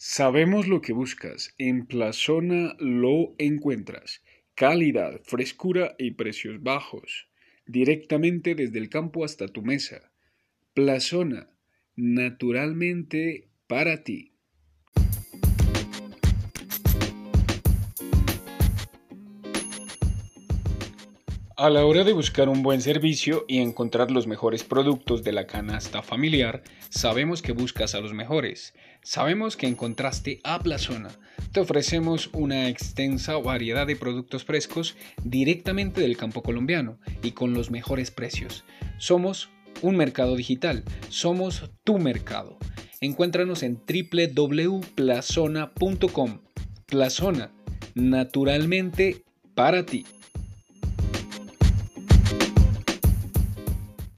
Sabemos lo que buscas. En Plazona lo encuentras. Calidad, frescura y precios bajos. Directamente desde el campo hasta tu mesa. Plazona, naturalmente para ti. A la hora de buscar un buen servicio y encontrar los mejores productos de la canasta familiar, sabemos que buscas a los mejores. Sabemos que encontraste a Plazona. Te ofrecemos una extensa variedad de productos frescos directamente del campo colombiano y con los mejores precios. Somos un mercado digital, somos tu mercado. Encuéntranos en www.plazona.com. Plazona, naturalmente para ti.